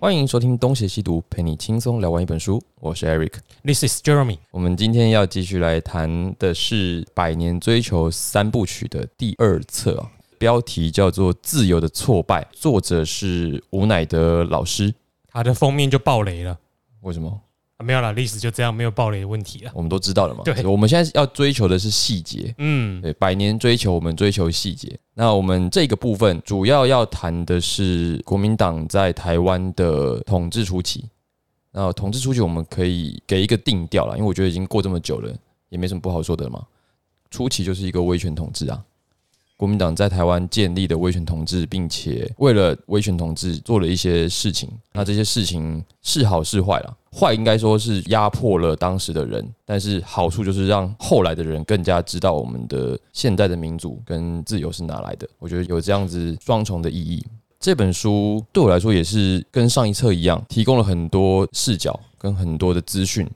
欢迎收听《东邪西毒》，陪你轻松聊完一本书。我是 Eric，This is Jeremy。我们今天要继续来谈的是《百年追求三部曲》的第二册啊，标题叫做《自由的挫败》，作者是吴乃德老师。他的封面就爆雷了为什么？啊，没有了，历史就这样，没有暴雷的问题了。我们都知道了嘛。对我们现在要追求的是细节。嗯，对，百年追求，我们追求细节。那我们这个部分主要要谈的是国民党在台湾的统治初期。那统治初期，我们可以给一个定调了，因为我觉得已经过这么久了，也没什么不好说的了嘛。初期就是一个威权统治啊，国民党在台湾建立的威权统治，并且为了威权统治做了一些事情。那这些事情是好是坏啦？坏应该说是压迫了当时的人，但是好处就是让后来的人更加知道我们的现代的民主跟自由是哪来的。我觉得有这样子双重的意义。这本书对我来说也是跟上一册一样，提供了很多视角跟很多的资讯，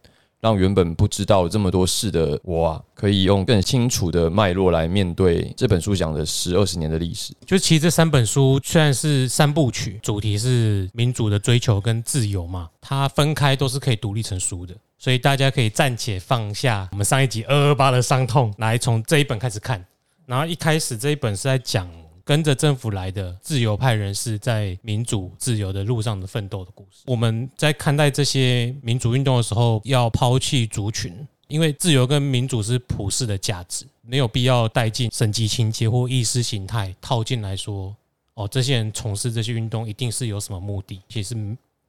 让原本不知道这么多事的我啊，可以用更清楚的脉络来面对这本书讲的十二十年的历史。就其实这三本书虽然是三部曲，主题是民主的追求跟自由嘛，它分开都是可以独立成书的，所以大家可以暂且放下我们上一集二二八的伤痛，来从这一本开始看。然后一开始这一本是在讲跟着政府来的自由派人士在民主自由的路上的奋斗的故事。我们在看待这些民主运动的时候，要抛弃族群，因为自由跟民主是普世的价值，没有必要带进省级情节或意识形态套进来说，哦，这些人从事这些运动一定是有什么目的，其实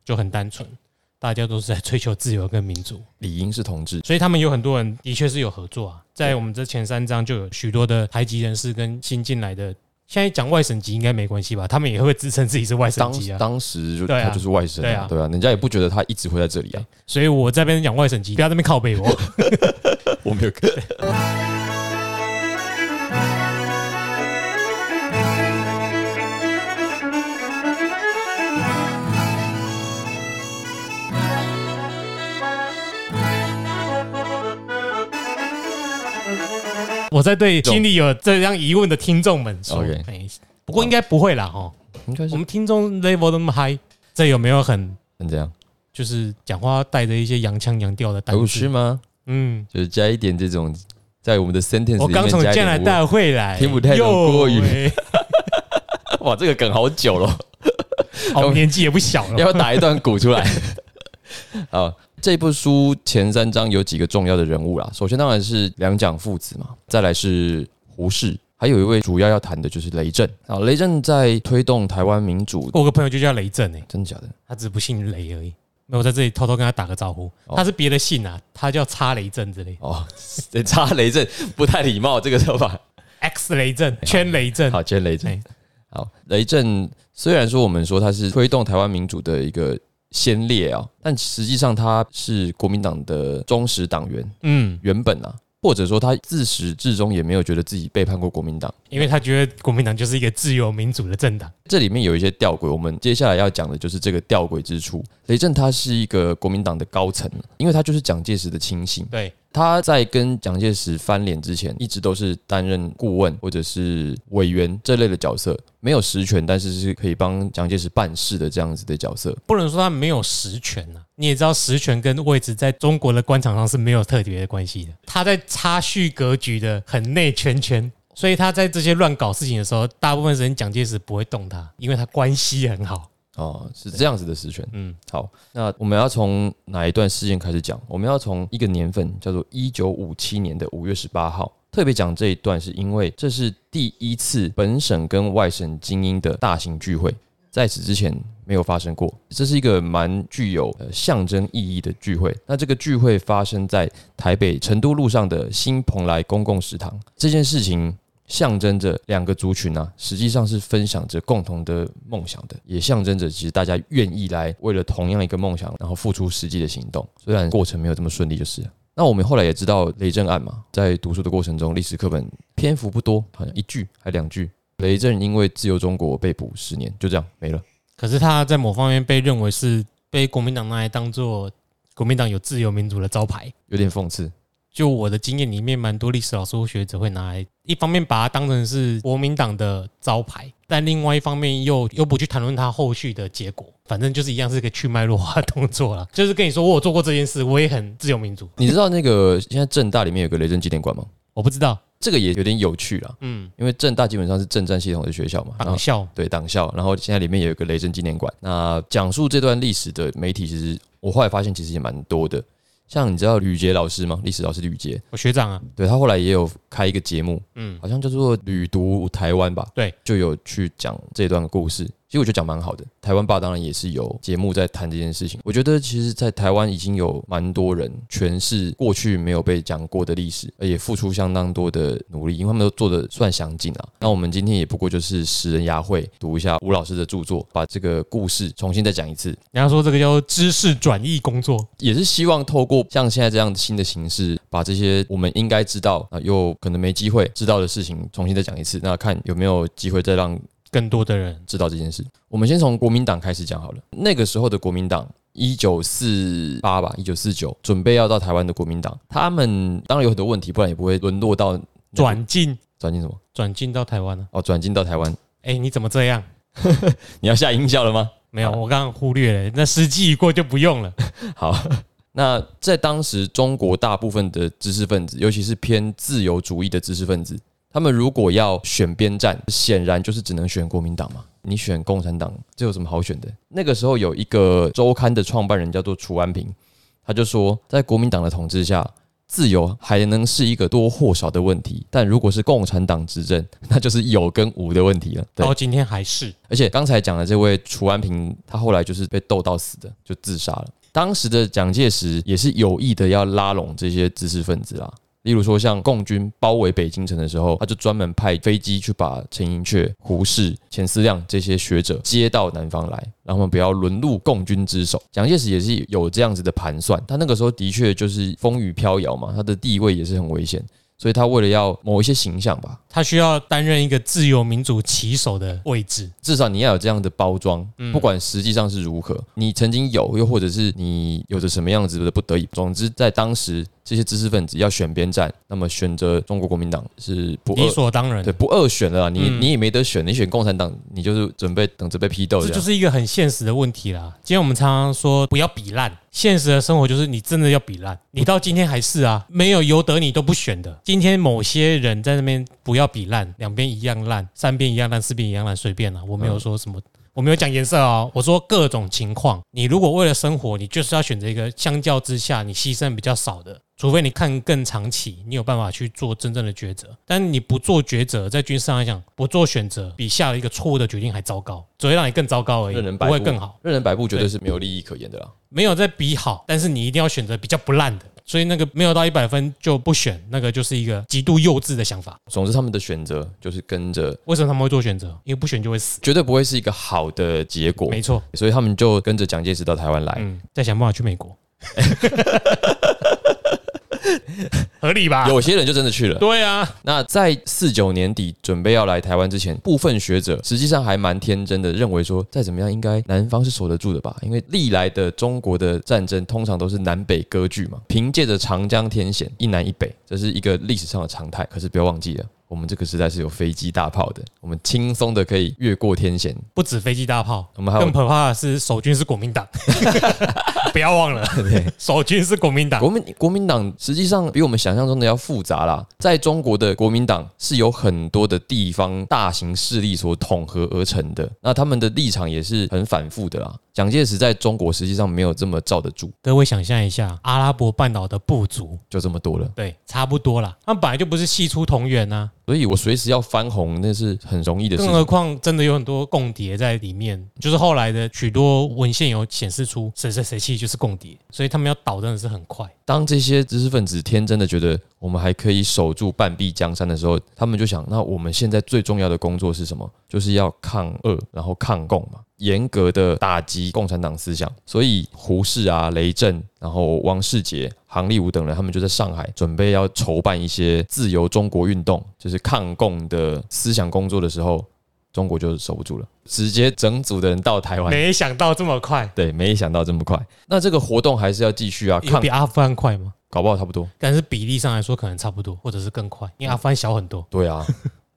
就很单纯，大家都是在追求自由跟民主。理应是同志，所以他们有很多人的确是有合作啊，在我们这前三章就有许多的台籍人士跟新进来的，现在讲外省籍应该没关系吧？他们也会自称自己是外省籍啊。当时就啊他就是外省、啊，对啊对啊，人家也不觉得他一直会在这里啊。所以我这边讲外省籍，不要在那边靠背我。我没有我在对心里有这样疑问的听众们说 OK 哎不过应该不会啦哦。应该是我们听众 level 那么 high，这有没有很很这样，就是讲话带着一些洋腔洋调的单词？吗？嗯，就是加一点这种在我们的 sentence 里我刚从面加一点加拿大会来，听不太懂国语 哇，这个梗好久了，哦，年纪也不小了。要不要打一段鼓出来？好，这部书前三章有几个重要的人物啦。首先当然是两蒋父子嘛，再来是胡适，还有一位主要要谈的就是雷震啊。雷震在推动台湾民主，我有个朋友就叫雷震诶，真的假的？他只不姓雷而已。没有我在这里偷偷跟他打个招呼，哦他是别的姓啊，他叫叉雷震之类哦，对，插雷震不太礼貌，这个说法。，X 雷震、圈雷震。好，圈雷震哎。好，雷震虽然说我们说他是推动台湾民主的一个先烈啊，但实际上他是国民党的忠实党员，嗯，原本啊，或者说他自始至终也没有觉得自己背叛过国民党。因为他觉得国民党就是一个自由民主的政党。这里面有一些吊诡，我们接下来要讲的就是这个吊诡之处。雷震他是一个国民党的高层，因为他就是蒋介石的亲信。对，他在跟蒋介石翻脸之前，一直都是担任顾问或者是委员这类的角色，没有实权，但是是可以帮蒋介石办事的这样子的角色。不能说他没有实权呐、你也知道，实权跟位置在中国的官场上是没有特别的关系的。他在插叙格局的很内圈圈，所以他在这些乱搞事情的时候，大部分时间蒋介石不会动他，因为他关系很好。哦，是这样子的实权。嗯，好，那我们要从哪一段事件开始讲？我们要从一个年份，叫做一九五七年的五月十八号。特别讲这一段，是因为这是第一次本省跟外省精英的大型聚会，在此之前没有发生过。这是一个蛮具有呃象征意义的聚会。那这个聚会发生在台北成都路上的新蓬莱公共食堂。这件事情象征着两个族群啊，实际上是分享着共同的梦想的，也象征着其实大家愿意来为了同样一个梦想，然后付出实际的行动。虽然过程没有这么顺利，就是了。那我们后来也知道雷震案嘛，在读书的过程中，历史课本篇幅不多，好像一句还两句。雷震因为自由中国被捕十年，就这样没了。可是他在某方面被认为是被国民党拿来当做国民党有自由民主的招牌。有点讽刺。就我的经验里面，蛮多历史老师或学者会拿来，一方面把它当成是国民党的招牌，但另外一方面又又不去谈论它后续的结果，反正就是一样是个去脉络化的动作了。就是跟你说，我有做过这件事，我也很自由民主。你知道那个现在正大里面有个雷震纪念馆吗？我不知道，这个也有点有趣啦，嗯，因为正大基本上是政战系统的学校嘛，党校对党校，然后现在里面也有一个雷震纪念馆。那讲述这段历史的媒体，其实我后来发现其实也蛮多的。像你知道吕杰老师吗？历史老师吕杰，我学长啊，对他后来也有开一个节目，嗯，好像叫做《旅读台湾》吧，对，就有去讲这段故事。其实我觉得讲蛮好的。台湾爸当然也是有节目在谈这件事情。我觉得其实，在台湾已经有蛮多人诠释过去没有被讲过的历史，而且付出相当多的努力，因为他们都做的算详尽啊。那我们今天也不过就是拾人牙慧，读一下吴老师的著作，把这个故事重新再讲一次。人家说这个叫知识转译工作，也是希望透过像现在这样新的形式，把这些我们应该知道啊，又可能没机会知道的事情重新再讲一次。那看有没有机会再让更多的人知道这件事。我们先从国民党开始讲好了。那个时候的国民党，一九四八吧，一九四九，准备要到台湾的国民党，他们当然有很多问题，不然也不会沦落到转进转进什么转进到台湾了。哦，转进到台湾。哎，你怎么这样？你要下音效了吗？没有，我刚刚忽略了。那时机一过就不用了。好，那在当时中国大部分的知识分子，尤其是偏自由主义的知识分子，他们如果要选边站，显然就是只能选国民党嘛。你选共产党，这有什么好选的？那个时候有一个周刊的创办人叫做楚安平，他就说，在国民党的统治下，自由还能是一个多或少的问题，但如果是共产党执政，那就是有跟无的问题了。对到，今天还是而且刚才讲的这位楚安平，他后来就是被斗到死的，就自杀了。当时的蒋介石也是有意的要拉拢这些知识分子啦。例如说，像共军包围北京城的时候，他就专门派飞机去把陈寅恪、胡适、钱思亮这些学者接到南方来，让他们不要沦入共军之手。蒋介石也是有这样子的盘算，他那个时候的确就是风雨飘摇嘛，他的地位也是很危险，所以他为了要某一些形象吧，他需要担任一个自由民主旗手的位置。至少你要有这样的包装，不管实际上是如何，你曾经有，又或者是你有着什么样子的不得已，总之在当时这些知识分子要选边站，那么选择中国国民党是不理，所当然对，不二选了啦，你嗯你也没得选，你选共产党，你就是准备等着被批斗这。这就是一个很现实的问题啦。今天我们常常说不要比烂，现实的生活就是你真的要比烂，你到今天还是啊，没有由得你都不选的。今天某些人在那边不要比烂，两边一样烂，三边一样烂，四边一样烂，随便啦，我没有说什么。我没有讲颜色哦，我说各种情况。你如果为了生活，你就是要选择一个相较之下你牺牲比较少的，除非你看更长期，你有办法去做真正的抉择。但你不做抉择，在军事上来讲，不做选择，比下了一个错误的决定还糟糕，只会让你更糟糕而已不会更好。任人摆布绝对是没有利益可言的啦。没有在比好，但是你一定要选择比较不烂的。所以那个没有到一百分就不选，那个就是一个极度幼稚的想法。总之，他们的选择就是跟着，为什么他们会做选择？因为不选就会死。绝对不会是一个好的结果。没错，所以他们就跟着蒋介石到台湾来。嗯，再想办法去美国，合理吧？有些人就真的去了。对啊，那在四九年底准备要来台湾之前，部分学者实际上还蛮天真的，认为说再怎么样，应该南方是守得住的吧？因为历来的中国的战争通常都是南北割据嘛，凭借着长江天险，一南一北，这是一个历史上的常态。可是不要忘记了。我们这个时代是有飞机大炮的，我们轻松的可以越过天险。不止飞机大炮，我们还有更可怕的是守军是国民党，不要忘了，守军是国民党。国民国民党实际上比我们想象中的要复杂啦。在中国的国民党是有很多的地方大型势力所统合而成的，那他们的立场也是很反复的啦。蒋介石在中国实际上没有这么罩得住，各位想象一下，阿拉伯半岛的部族，就这么多了。对，差不多啦。他们本来就不是系出同源呐、所以我随时要翻红，那是很容易的事更何情。况真的有很多共谍在里面，就是后来的许多文献有显示出谁谁谁其实就是共谍，所以他们要倒真的是很快。当这些知识分子天真的觉得我们还可以守住半壁江山的时候，他们就想，那我们现在最重要的工作是什么？就是要抗恶，然后抗共嘛，严格的打击共产党思想。所以胡适啊、雷震，然后王世杰、杭立武等人，他们就在上海准备要筹办一些自由中国运动，就是抗共的思想工作的时候，中国就守不住了，直接整组的人到台湾。没想到这么快，对，没想到这么快。那这个活动还是要继续啊，抗比阿富汗快吗？搞不好差不多。但是比例上来说可能差不多，或者是更快，因为阿富汗小很多。对啊，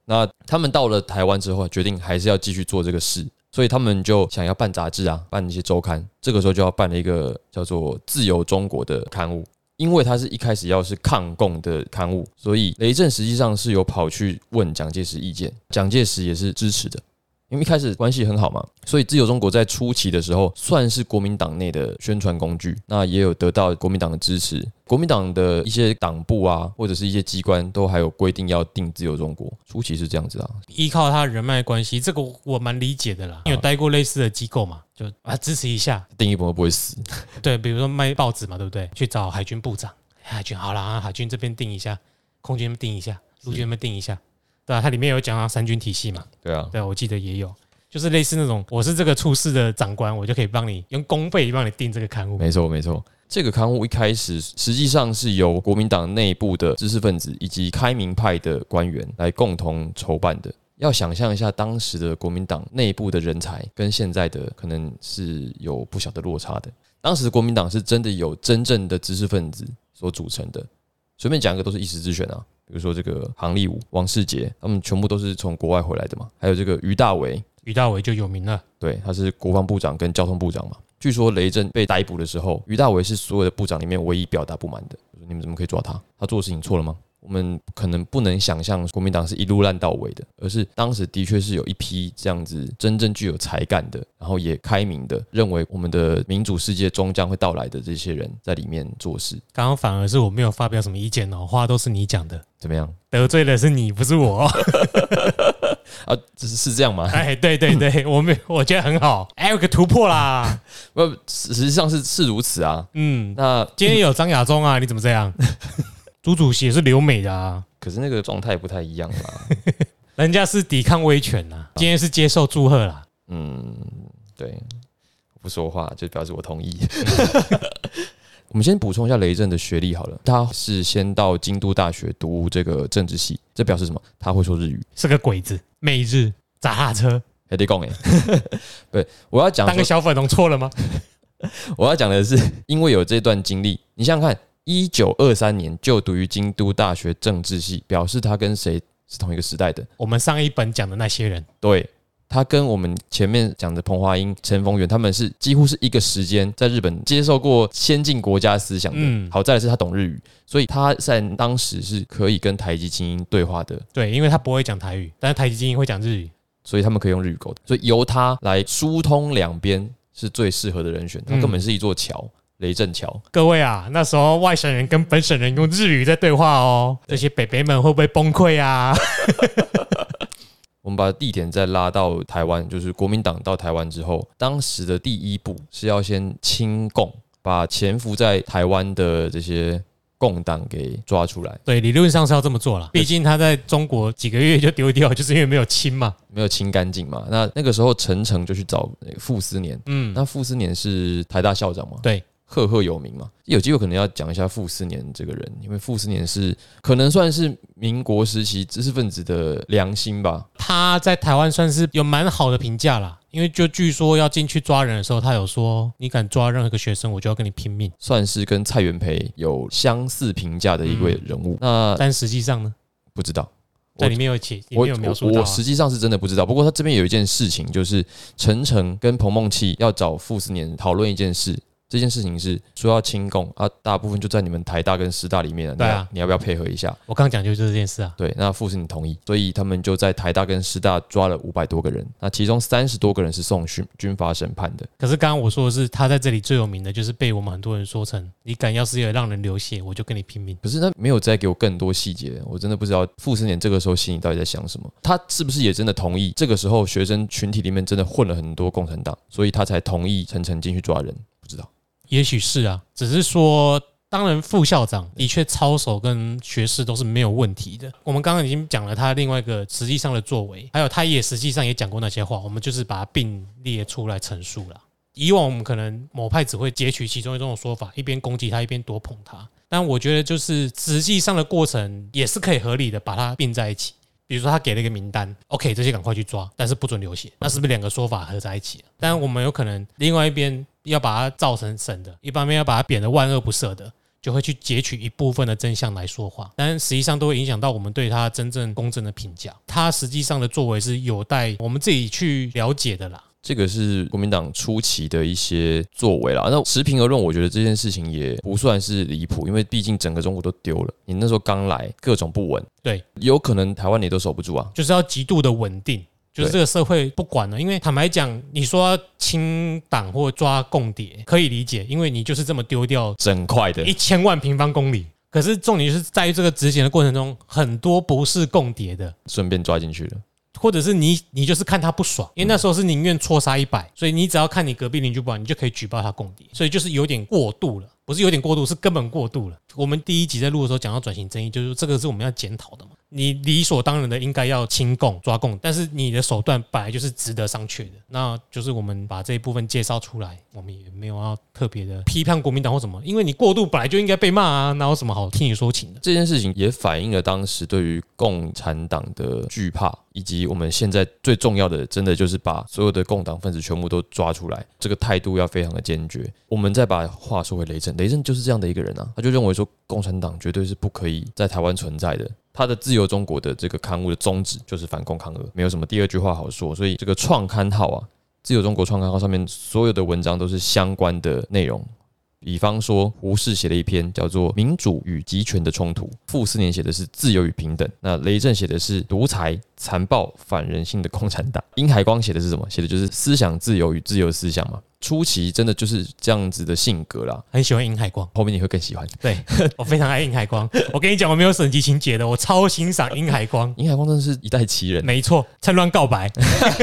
那他们到了台湾之后，决定还是要继续做这个事，所以他们就想要办杂志啊，办一些周刊。这个时候就要办了一个叫做《自由中国》的刊物，因为它是一开始要是抗共的刊物，所以雷震实际上是有跑去问蒋介石意见，蒋介石也是支持的。因为一开始关系很好嘛，所以自由中国在初期的时候算是国民党内的宣传工具，那也有得到国民党的支持。国民党的一些党部啊，或者是一些机关都还有规定要定自由中国，初期是这样子啊。依靠他人脉关系，这个我蛮理解的啦。有待过类似的机构嘛，就啊支持一下。定一本不会死，对，比如说卖报纸嘛，对不对？去找海军部长，海军好了啊，海军这边定一下，空军定一下，陆军那边定一下。对啊，它里面有讲到三军体系嘛？对啊，对啊，我记得也有，就是类似那种，我是这个处事的长官，我就可以帮你用公费帮你订这个刊物。没错，没错。这个刊物一开始实际上是由国民党内部的知识分子以及开明派的官员来共同筹办的。要想象一下当时的国民党内部的人才跟现在的可能是有不小的落差的。当时的国民党是真的有真正的知识分子所组成的。随便讲一个都是一时之选啊。比如说这个杭立武、王世杰，他们全部都是从国外回来的嘛。还有这个于大为，于大为就有名了，对，他是国防部长跟交通部长嘛。据说雷震被逮捕的时候，于大为是所有的部长里面唯一表达不满的，你们怎么可以抓他？他做的事情错了吗？我们可能不能想象国民党是一路烂到尾的，而是当时的确是有一批这样子真正具有才干的，然后也开明的，认为我们的民主世界终将会到来的这些人在里面做事。刚刚反而是我没有发表什么意见哦，话都是你讲的，怎么样？得罪的是你，不是我 啊？是是这样吗？哎，对对对，我们我觉得很好，哎，有个突破啦。不，实际上是是如此啊。嗯，那今天有张亚中啊，你怎么这样？朱主席也是留美的啊，可是那个状态不太一样啦。人家是抵抗威权呐，今天是接受祝贺啦。嗯，对，不说话就表示我同意。我们先补充一下雷震的学历好了，他是先到京都大学读这个政治系，这表示什么？他会说日语，是个鬼子，美日砸哈车，还得讲哎。对，我要讲当个小粉红错了吗？我要讲的是，因为有这段经历，你想想看。一九二三年就读于京都大学政治系，表示他跟谁是同一个时代的？我们上一本讲的那些人，对他跟我们前面讲的彭华英、陈逢源，他们是几乎是一个时间在日本接受过先进国家思想的。好在是他懂日语，所以他在当时是可以跟台籍精英对话的。对，因为他不会讲台语，但是台籍精英会讲日语，所以他们可以用日语沟通。所以由他来疏通两边是最适合的人选。他根本是一座桥。雷震桥，各位啊，那时候外省人跟本省人用日语在对话哦，这些北北们会不会崩溃啊？我们把地点再拉到台湾，就是国民党到台湾之后，当时的第一步是要先清共，把潜伏在台湾的这些共党给抓出来。对，理论上是要这么做了，毕竟他在中国几个月就丢掉，就是因为没有清嘛，没有清干净嘛。那那个时候陈诚就去找傅斯年，嗯，那傅斯年是台大校长嘛？对。赫赫有名嘛，有机会可能要讲一下傅斯年这个人，因为傅斯年是可能算是民国时期知识分子的良心吧。他在台湾算是有蛮好的评价啦，因为就据说要进去抓人的时候，他有说你敢抓任何一个学生，我就要跟你拼命，算是跟蔡元培有相似评价的一位人物。那但实际上呢？不知道，在里面有写，里面有描述我实际上是真的不知道。不过他这边有一件事情，就是陈诚跟彭梦琪要找傅斯年讨论一件事。这件事情是说要清共啊，大部分就在你们台大跟师大里面。对啊，你要不要配合一下？我刚讲就是这件事啊。对，那傅斯你同意，所以他们就在台大跟师大抓了五百多个人，那其中三十多个人是送军军法审判的。可是刚刚我说的是，他在这里最有名的就是被我们很多人说成，你敢要是有让人流血，我就跟你拼命。可是他没有再给我更多细节，我真的不知道傅斯年这个时候心里到底在想什么。他是不是也真的同意？这个时候学生群体里面真的混了很多共产党，所以他才同意陈诚进去抓人？不知道。也许是啊，只是说，当然副校长的确操守跟学识都是没有问题的。我们刚刚已经讲了他另外一个实际上的作为，还有他也实际上也讲过那些话，我们就是把它并列出来陈述了。以往我们可能某派只会截取其中一种说法，一边攻击他，一边多捧他。但我觉得就是实际上的过程也是可以合理的把它并在一起。比如说他给了一个名单，OK，这些赶快去抓，但是不准流血，那是不是两个说法合在一起？但我们有可能另外一边要把它造成神的，一方面要把它贬得万恶不赦的，就会去截取一部分的真相来说话，但实际上都会影响到我们对他真正公正的评价。他实际上的作为是有待我们自己去了解的啦。这个是国民党初期的一些作为啦。那持平而论，我觉得这件事情也不算是离谱，因为毕竟整个中国都丢了。你那时候刚来，各种不稳，对，有可能台湾你都守不住啊。就是要极度的稳定，就是对这个社会不管了。因为坦白讲，你说清党或抓共谍可以理解，因为你就是这么丢掉整块的一千万平方公里。可是重点就是在于这个执行的过程中，很多不是共谍的，顺便抓进去了。或者是你你就是看他不爽，因为那时候是宁愿错杀一百，所以你只要看你隔壁邻居不爽，你就可以举报他共谍，所以就是有点过度了，不是有点过度，是根本过度了。我们第一集在录的时候讲到转型正义，就是这个是我们要检讨的嘛。你理所当然的应该要清共抓共，但是你的手段本来就是值得商榷的。那就是我们把这一部分介绍出来，我们也没有要特别的批判国民党或什么，因为你过度本来就应该被骂啊，哪有什么好听你说情的？这件事情也反映了当时对于共产党的惧怕，以及我们现在最重要的，真的就是把所有的共党分子全部都抓出来，这个态度要非常的坚决。我们再把话说回雷震，雷震就是这样的一个人啊，他就认为说共产党绝对是不可以在台湾存在的。他的自由中国的这个刊物的宗旨就是反共抗俄，没有什么第二句话好说。所以这个创刊号啊，自由中国创刊号上面所有的文章都是相关的内容。比方说，胡适写了一篇叫做《民主与集权的冲突》，傅斯年写的是自由与平等，那雷震写的是独裁、残暴、反人性的共产党，殷海光写的是什么？写的就是思想自由与自由思想嘛。初期真的就是这样子的性格啦，很喜欢殷海光。后面你会更喜欢。对我非常爱殷海光。我跟你讲，我没有省级情节的，我超欣赏殷海光。殷海光真的是一代奇人。没错，趁乱告白。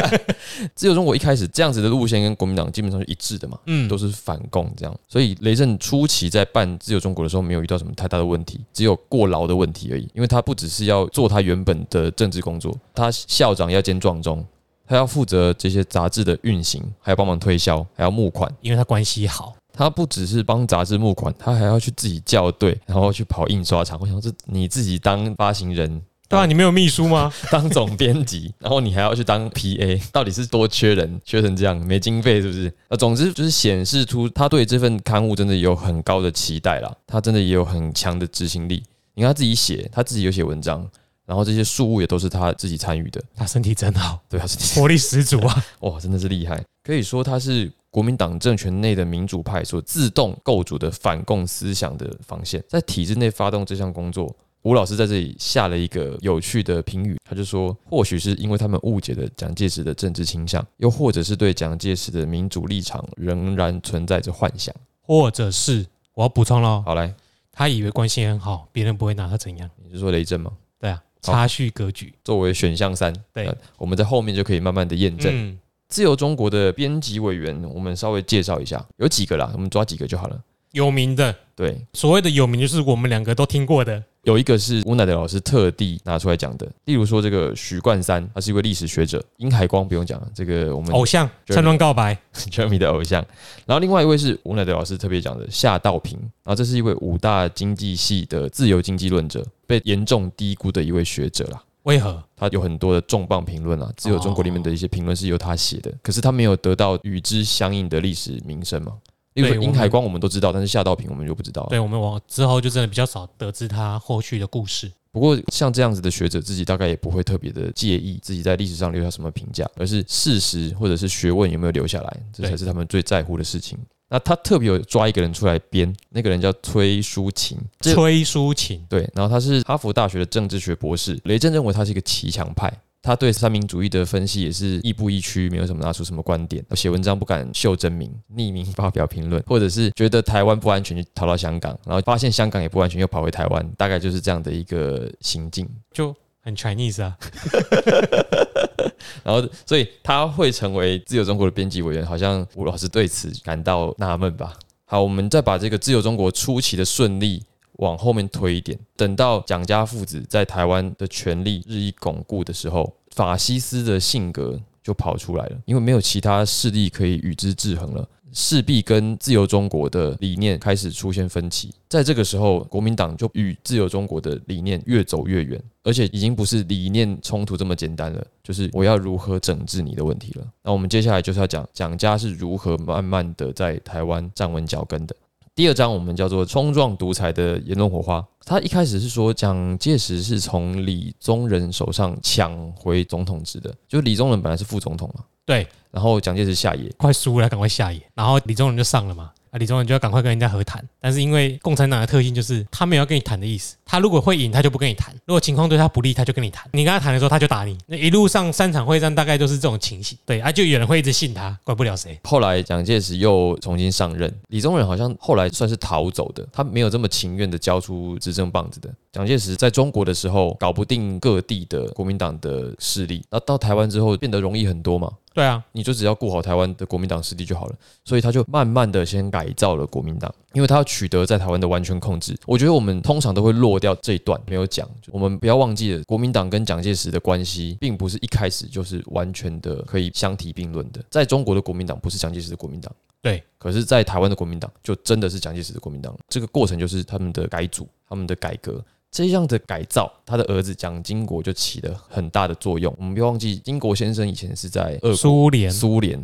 自由中国一开始这样子的路线跟国民党基本上是一致的嘛，嗯，都是反共这样。所以雷震初期在办自由中国的时候，没有遇到什么太大的问题，只有过劳的问题而已。因为他不只是要做他原本的政治工作，他校长要兼撞钟，他要负责这些杂志的运行，还要帮忙推销，还要募款。因为他关系好。他不只是帮杂志募款，他还要去自己校对，然后去跑印刷厂。我想说，这你自己当发行人，对啊，你没有秘书吗？当总编辑，然后你还要去当 PA，到底是多缺人，缺成这样，没经费是不是？呃，总之就是显示出他对这份刊物真的有很高的期待啦，他真的也有很强的执行力。你看他自己写，他自己有写文章，然后这些事务也都是他自己参与的，他身体真好，对，他身体 活力十足啊！哇，真的是厉害，可以说他是国民党政权内的民主派所自动构筑的反共思想的防线，在体制内发动这项工作。吴老师在这里下了一个有趣的评语，他就说，或许是因为他们误解了蒋介石的政治倾向，又或者是对蒋介石的民主立场仍然存在着幻想。或者是我要补充了，好，来，他以为关系很好，别人不会拿他怎样。你是说雷震吗？对啊，好差序格局。作为选项三，对呃我们在后面就可以慢慢的验证。嗯，自由中国的编辑委员，我们稍微介绍一下，有几个啦，我们抓几个就好了。有名的，对，所谓的有名就是我们两个都听过的。有一个是吴乃德老师特地拿出来讲的，例如说这个许冠山，他是一位历史学者，殷海光不用讲了，这个我们偶像对趁乱告白，Jeremy 的偶像。然后另外一位是吴乃德老师特别讲的夏道平，然后这是一位武大经济系的自由经济论者，被严重低估的一位学者啦。为何？他有很多的重磅评论啊，自由中国里面的一些评论是由他写的，可是他没有得到与之相应的历史名声嘛。例如说对我们殷海光我们都知道，但是夏道平我们就不知道了。对我们往之后就真的比较少得知他后续的故事。不过像这样子的学者，自己大概也不会特别的介意自己在历史上留下什么评价，而是事实或者是学问有没有留下来，这才是他们最在乎的事情。那他特别有抓一个人出来编，那个人叫崔淑琴，崔淑琴，对，然后他是哈佛大学的政治学博士。雷震认为他是一个骑墙派，他对三民主义的分析也是亦步亦趋，没有什么拿出什么观点。写文章不敢秀真名，匿名发表评论，或者是觉得台湾不安全就逃到香港，然后发现香港也不安全又跑回台湾，大概就是这样的一个行径。就很 Chinese 啊。然后，所以他会成为自由中国的编辑委员，好像吴老师对此感到纳闷吧。好，我们再把这个自由中国初期的顺利往后面推一点，等到蒋家父子在台湾的权力日益巩固的时候，法西斯的性格就跑出来了，因为没有其他势力可以与之制衡了。势必跟自由中国的理念开始出现分歧，在这个时候，国民党就与自由中国的理念越走越远，而且已经不是理念冲突这么简单了，就是我要如何整治你的问题了。那我们接下来就是要讲蒋家是如何慢慢的在台湾站稳脚跟的。第二章我们叫做冲撞独裁的言论火花。他一开始是说蒋介石是从李宗仁手上抢回总统职的，就李宗仁本来是副总统嘛，对，然后蒋介石下野，快输了，赶快下野，然后李宗仁就上了嘛。啊，李宗仁就要赶快跟人家和谈，但是因为共产党的特性就是他没有要跟你谈的意思，他如果会赢，他就不跟你谈；如果情况对他不利，他就跟你谈。你跟他谈的时候，他就打你。那一路上三场会战大概都是这种情形，对啊，就有人会一直信他，管不了谁。后来蒋介石又重新上任，李宗仁好像后来算是逃走的，他没有这么情愿的交出执政棒子的。蒋介石在中国的时候搞不定各地的国民党的势力，那到台湾之后变得容易很多嘛。对啊，你就只要顾好台湾的国民党势力就好了，所以他就慢慢的先改造了国民党，因为他要取得在台湾的完全控制。我觉得我们通常都会落掉这一段没有讲，我们不要忘记了，国民党跟蒋介石的关系并不是一开始就是完全的可以相提并论的。在中国的国民党不是蒋介石的国民党，对，可是，在台湾的国民党就真的是蒋介石的国民党。这个过程就是他们的改组，他们的改革。这样的改造，他的儿子蒋经国就起了很大的作用。我们不要忘记，经国先生以前是在俄苏联。苏联，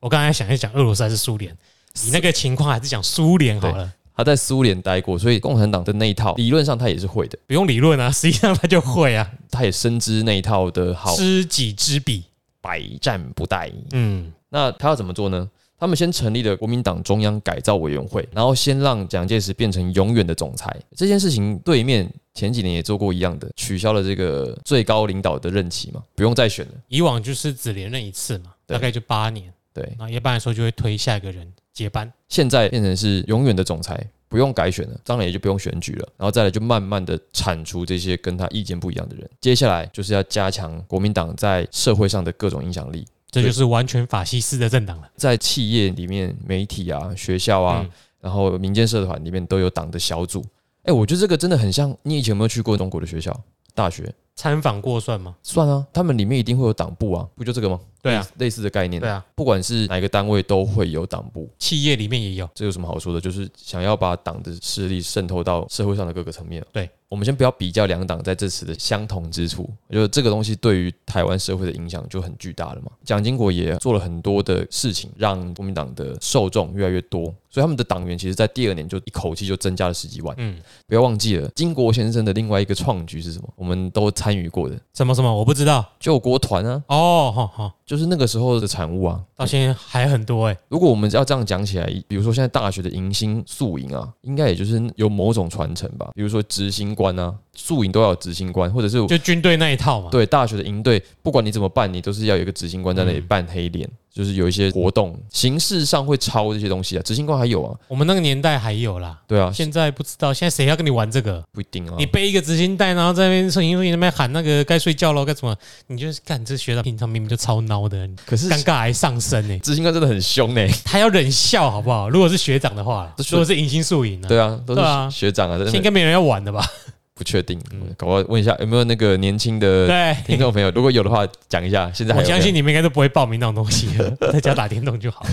我刚才想一想俄罗斯还是苏联，你那个情况还是讲苏联好了。他在苏联待过，所以共产党的那一套理论上他也是会的。不用理论啊，实际上他就会啊。他也深知那一套的好，知己知彼，百战不殆。嗯，那他要怎么做呢？他们先成立了国民党中央改造委员会，然后先让蒋介石变成永远的总裁。这件事情对面前几年也做过一样的，取消了这个最高领导的任期嘛，不用再选了。以往就是只连任一次嘛，大概就八年。对，那一般来说就会推下一个人接班。现在变成是永远的总裁，不用改选了，当然也就不用选举了。然后再来就慢慢的铲除这些跟他意见不一样的人。接下来就是要加强国民党在社会上的各种影响力。这就是完全法西斯的政党了。在企业里面、媒体啊、学校啊，然后民间社团里面都有党的小组。哎，我觉得这个真的很像。你以前有没有去过中国的学校、大学？参访过算吗？算啊，他们里面一定会有党部啊，不就这个吗？对啊，类似的概念。对啊，不管是哪个单位都会有党部，企业里面也有。这有什么好说的？就是想要把党的势力渗透到社会上的各个层面。对。我们先不要比较两党在这次的相同之处，我觉得这个东西对于台湾社会的影响就很巨大了嘛。蒋经国也做了很多的事情，让国民党的受众越来越多，所以他们的党员其实在第二年就一口气就增加了十几万。嗯，不要忘记了，经国先生的另外一个创举是什么？我们都参与过的，什么什么我不知道，救国团啊。哦，好好。就是那个时候的产物啊，到现在还很多哎。如果我们要这样讲起来，比如说现在大学的迎新宿营啊，应该也就是有某种传承吧。比如说执行官啊，宿营都要有执行官，或者是就军队那一套嘛。对，大学的营队，不管你怎么办，你都是要有一个执行官在那里扮黑脸。就是有一些活动形式上会抄这些东西啊，执行官还有啊，我们那个年代还有啦，对啊，现在不知道，现在谁要跟你玩这个？不一定啊，你背一个执行带，然后在那边摄影师那边喊那个该睡觉了，该什么？你就是干这学长平常明明就超孬的，可是尴尬还上升呢。执行官真的很凶呢，他要忍笑好不好？如果是学长的话，如果是迎新宿营呢？对啊，都是学长啊，应该没人要玩的吧？不确定，搞不好问一下有没有那个年轻的听众朋友，如果有的话讲一下。现在我相信你们应该都不会报名那种东西了，在家打电动就好。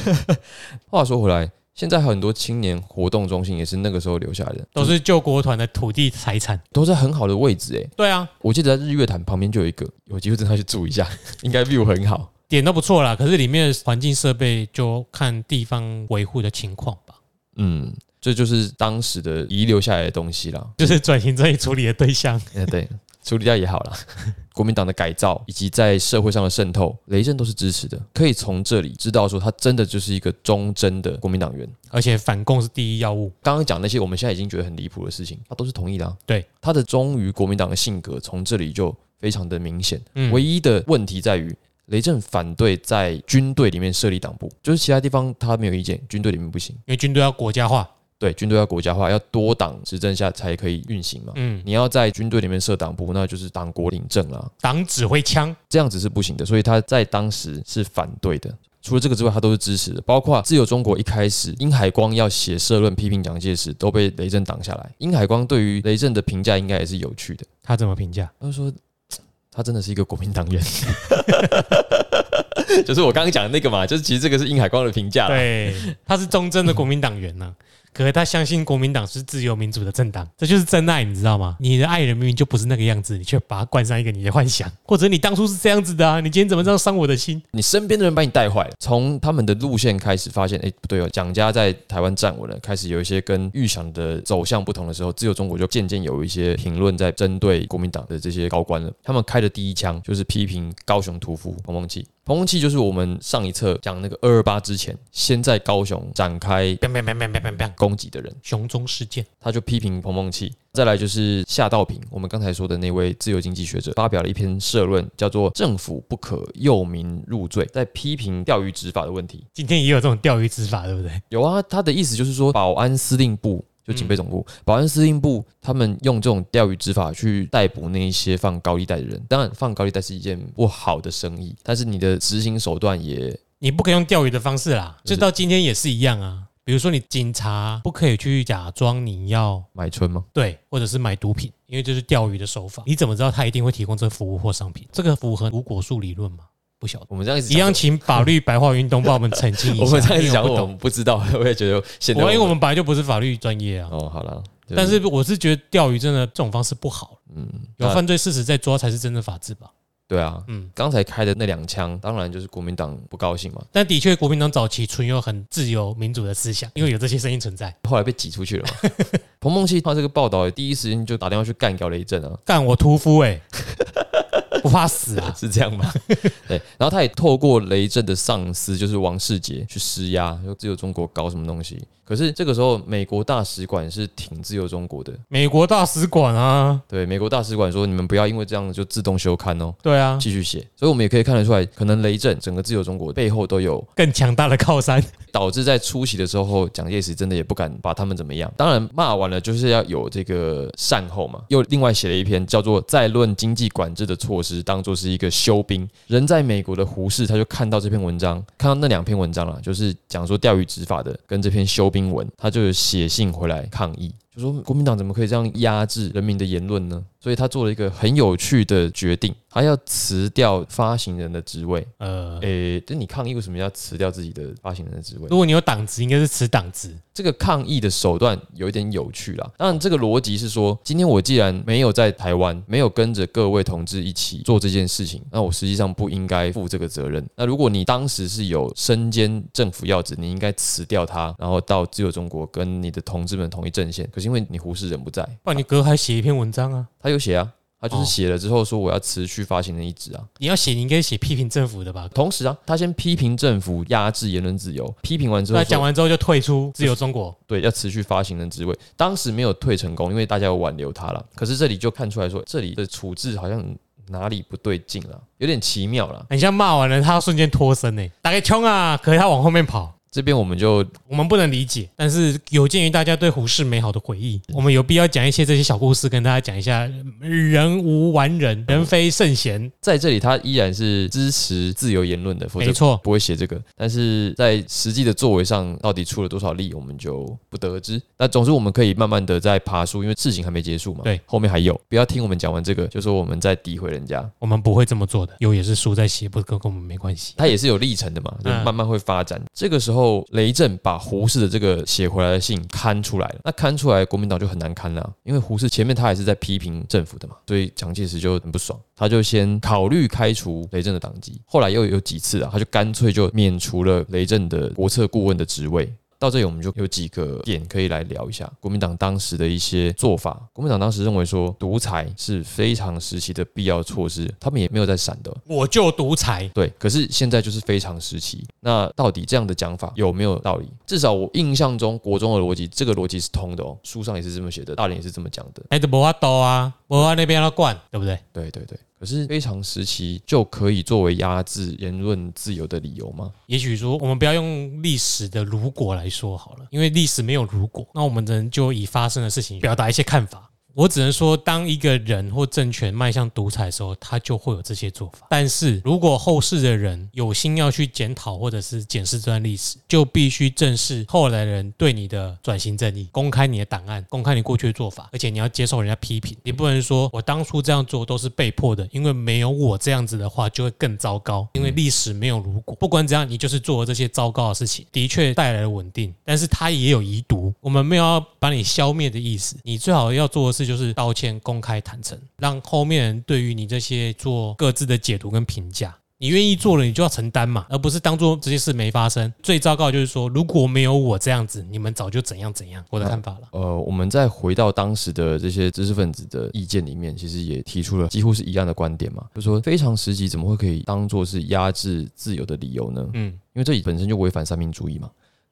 话说回来，现在很多青年活动中心也是那个时候留下来的，都是救国团的土地财产，都在很好的位置哎。对啊，我记得在日月潭旁边就有一个，有机会真的去住一下，应该 view 很好，点都不错啦。可是里面的环境设备就看地方维护的情况吧。嗯。这就是当时的遗留下来的东西了，就是转型正义处理的对象。哎，对，处理掉也好了。国民党的改造以及在社会上的渗透，雷震都是支持的。可以从这里知道，说他真的就是一个忠贞的国民党员，而且反共是第一要务。刚刚讲那些我们现在已经觉得很离谱的事情，他都是同意的。对，他的忠于国民党的性格，从这里就非常的明显。唯一的问题在于，雷震反对在军队里面设立党部，就是其他地方他没有意见，军队里面不行，因为军队要国家化。对，军队要国家化，要多党执政下才可以运行嘛。嗯，你要在军队里面设党部，那就是党国领政了，党指挥枪，这样子是不行的。所以他在当时是反对的。除了这个之外，他都是支持的。包括自由中国一开始，殷海光要写社论批评蒋介石，都被雷震挡下来。殷海光对于雷震的评价应该也是有趣的。他怎么评价？他说 他真的是一个国民党员。就是我刚刚讲的那个嘛，就是其实这个是殷海光的评价。对，他是忠贞的国民党员呢。可是他相信国民党是自由民主的政党，这就是真爱，你知道吗？你的爱人明明就不是那个样子，你却把他冠上一个你的幻想，或者你当初是这样子的啊，你今天怎么这样伤我的心？你身边的人把你带坏了。从他们的路线开始发现，哎，不对哦，蒋家在台湾站稳了，开始有一些跟预想的走向不同的时候，自由中国就渐渐有一些评论在针对国民党的这些高官了。他们开的第一枪就是批评高雄屠夫彭梦器。彭梦器就是我们上一册讲那个二二八之前，先在高雄展开砰砰砰砰砰砰，攻击的人，熊中事件。他就批评彭梦器。再来就是夏道平，我们刚才说的那位自由经济学者，发表了一篇社论，叫做《政府不可诱民入罪》，在批评钓鱼执法的问题。今天也有这种钓鱼执法，对不对？有啊，他的意思就是说，保安司令部就警备总部，保安司令部他们用这种钓鱼执法去逮捕那一些放高利贷的人。当然，放高利贷是一件不好的生意，但是你的执行手段也，你不可以用钓鱼的方式啦，就到今天也是一样啊。比如说，你警察不可以去假装你要买春吗？对，或者是买毒品，因为这是钓鱼的手法。你怎么知道他一定会提供这个服务或商品？这个符合无果树理论吗？不晓得。我们这样一样，请法律白话运动帮我们澄清一下。我们这样子讲，我们不知道，我也觉得现在我因为我们本来就不是法律专业啊。哦，好了，但是我是觉得钓鱼真的这种方式不好，嗯，有犯罪事实在抓才是真正法治吧。对啊，嗯嗯，刚才开的那两枪，当然就是国民党不高兴嘛，但的确，国民党早期存有很自由民主的思想，因为有这些声音存在。后来被挤出去了嘛。彭梦熙他这个报道，第一时间就打电话去干掉雷震啊，干我屠夫哎、不怕死啊！是这样吗？对，然后他也透过雷震的上司就是王世杰去施压，说自由中国搞什么东西。可是这个时候，美国大使馆是挺自由中国的，美国大使馆啊，对，美国大使馆说你们不要因为这样就自动休刊哦，对啊，继续写。所以我们也可以看得出来，可能雷震整个自由中国背后都有更强大的靠山。导致在出席的时候，蒋介石真的也不敢把他们怎么样。当然骂完了，就是要有这个善后嘛。又另外写了一篇叫做《再论经济管制的措施》，当做是一个修兵。人在美国的胡适他就看到这篇文章，看到那两篇文章了，就是讲说钓鱼执法的跟这篇修兵文，他就写信回来抗议。就说国民党怎么可以这样压制人民的言论呢？所以他做了一个很有趣的决定，他要辞掉发行人的职位。呃，诶，那你抗议为什么要辞掉自己的发行人的职位？如果你有党职，应该是辞党职。这个抗议的手段有一点有趣啦。当然，这个逻辑是说，今天我既然没有在台湾，没有跟着各位同志一起做这件事情，那我实际上不应该负这个责任。那如果你当时是有身兼政府要职，你应该辞掉他，然后到自由中国跟你的同志们同一阵线。可是因为你胡适人不在，不然你哥还写一篇文章啊？他有写啊，他就是哦写了之后说我要辞去发行人一职啊。你要写，你应该写批评政府的吧？同时啊，他先批评政府压制言论自由，批评完之后讲完之后就退出自由中国。对，要辞去发行人职位。当时没有退成功，因为大家有挽留他了。可是这里就看出来说，这里的处置好像哪里不对劲了，有点奇妙了。很像骂完了，他瞬间脱身呢、打开枪啊！可是他往后面跑，这边我们就我们不能理解。但是有鉴于大家对胡适美好的回忆，我们有必要讲一些这些小故事，跟大家讲一下：人无完人，人非圣贤。在这里，他依然是支持自由言论的，否则没错，不会写这个。但是在实际的作为上，到底出了多少力，我们就不得而知。那总之，我们可以慢慢的在爬书，因为事情还没结束嘛。对，后面还有，不要听我们讲完这个，就说我们在诋毁人家。我们不会这么做的。有也是书在写，不跟跟我们没关系。它也是有历程的嘛，就嗯慢慢会发展。这个时候，后雷震把胡适的这个写回来的信刊出来了，那刊出来，国民党就很难堪了，因为胡适前面他也是在批评政府的嘛，所以蒋介石就很不爽，他就先考虑开除雷震的党籍，后来又有几次啊，他就干脆就免除了雷震的国策顾问的职位。到这里，我们就有几个点可以来聊一下国民党当时的一些做法。国民党当时认为说，独裁是非常时期的必要措施，他们也没有在闪的。我就独裁，对，可是现在就是非常时期。那到底这样的讲法有没有道理？至少我印象中，国中的逻辑，这个逻辑是通的哦。书上也是这么写的，大人也是这么讲的。还是博阿多啊，不阿那边要灌，对不对？对对对。可是非常时期就可以作为压制言论自由的理由吗？也许说，我们不要用历史的如果来说好了，因为历史没有如果，那我们人就以发生的事情表达一些看法。我只能说，当一个人或政权迈向独裁的时候，他就会有这些做法。但是如果后世的人有心要去检讨或者是检视这段历史，就必须正视后来人对你的转型正义，公开你的档案，公开你过去的做法，而且你要接受人家批评。你不能说我当初这样做都是被迫的，因为没有我这样子的话，就会更糟糕。因为历史没有如果，不管怎样，你就是做了这些糟糕的事情，的确带来了稳定，但是它也有遗毒。我们没有要把你消灭的意思，你最好要做的事就是道歉、公开、坦诚，让后面人对于你这些做各自的解读跟评价。你愿意做了，你就要承担嘛，而不是当做这些事没发生。最糟糕的就是说，如果没有我这样子，你们早就怎样怎样。我的看法了。呃，我们再回到当时的这些知识分子的意见里面，其实也提出了几乎是一样的观点嘛，就说非常时期怎么会可以当做是压制自由的理由呢？嗯，因为这本身就违反三民主义嘛。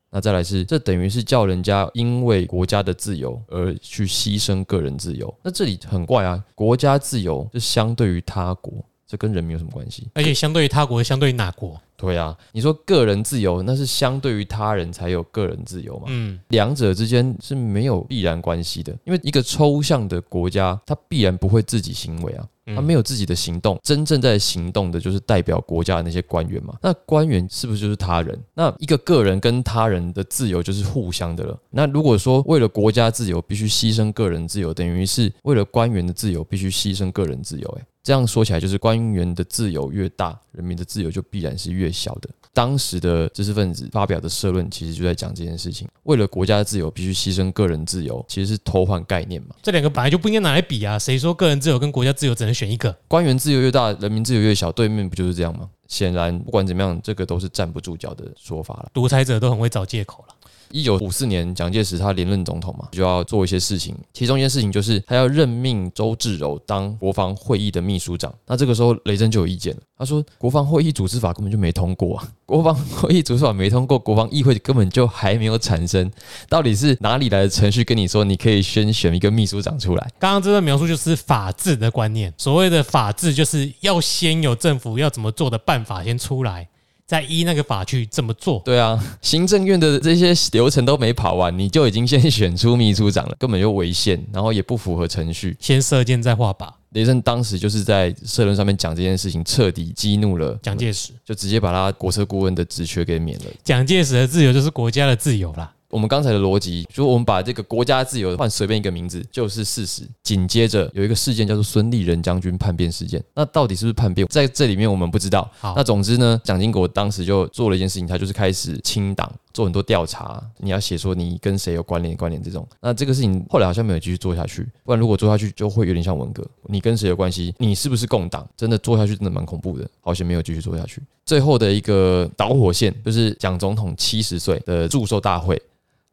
那再来是，这等于是叫人家因为国家的自由而去牺牲个人自由。那这里很怪啊，国家自由是相对于他国。这跟人民有什么关系？而且相对于他国，相对于哪国？对啊，你说个人自由，那是相对于他人才有个人自由嘛？嗯，两者之间是没有必然关系的，因为一个抽象的国家，它必然不会自己行为啊，它没有自己的行动，真正在行动的就是代表国家的那些官员嘛。那官员是不是就是他人？那一个个人跟他人的自由就是互相的了。那如果说为了国家自由必须牺牲个人自由，等于是为了官员的自由必须牺牲个人自由。诶，这样说起来，就是官员的自由越大，人民的自由就必然是越小的。当时的知识分子发表的社论，其实就在讲这件事情：为了国家的自由，必须牺牲个人自由，其实是偷换概念嘛。这两个本来就不应该拿来比啊！谁说个人自由跟国家自由只能选一个？官员自由越大，人民自由越小，对面不就是这样吗？显然，不管怎么样，这个都是站不住脚的说法了。独裁者都很会找借口了。一九五四年，蒋介石他连任总统嘛，就要做一些事情。其中一件事情就是他要任命周至柔当国防会议的秘书长。那这个时候雷震就有意见了，他说：“国防会议组织法根本就没通过啊，国防会议组织法没通过，国防议会根本就还没有产生，到底是哪里来的程序跟你说你可以先选一个秘书长出来？”刚刚这段描述就是法治的观念，所谓的法治就是要先有政府要怎么做的办法先出来。再依那个法去这么做，对啊，行政院的这些流程都没跑完，你就已经先选出秘书长了，根本就违宪，然后也不符合程序。先射箭再画靶，雷震当时就是在社论上面讲这件事情，彻底激怒了蒋介石，就直接把他国策顾问的职缺给免了。蒋介石的自由就是国家的自由啦。我们刚才的逻辑，就我们把这个国家自由换随便一个名字就是事实。紧接着有一个事件叫做孙立人将军叛变事件，那到底是不是叛变，在这里面我们不知道。那总之呢，蒋经国当时就做了一件事情，他就是开始清党，做很多调查。你要写说你跟谁有关联，关联这种。那这个事情后来好像没有继续做下去，不然如果做下去就会有点像文革。你跟谁有关系？你是不是共党？真的做下去真的蛮恐怖的，好像没有继续做下去。最后的一个导火线就是蒋总统七十岁的祝寿大会。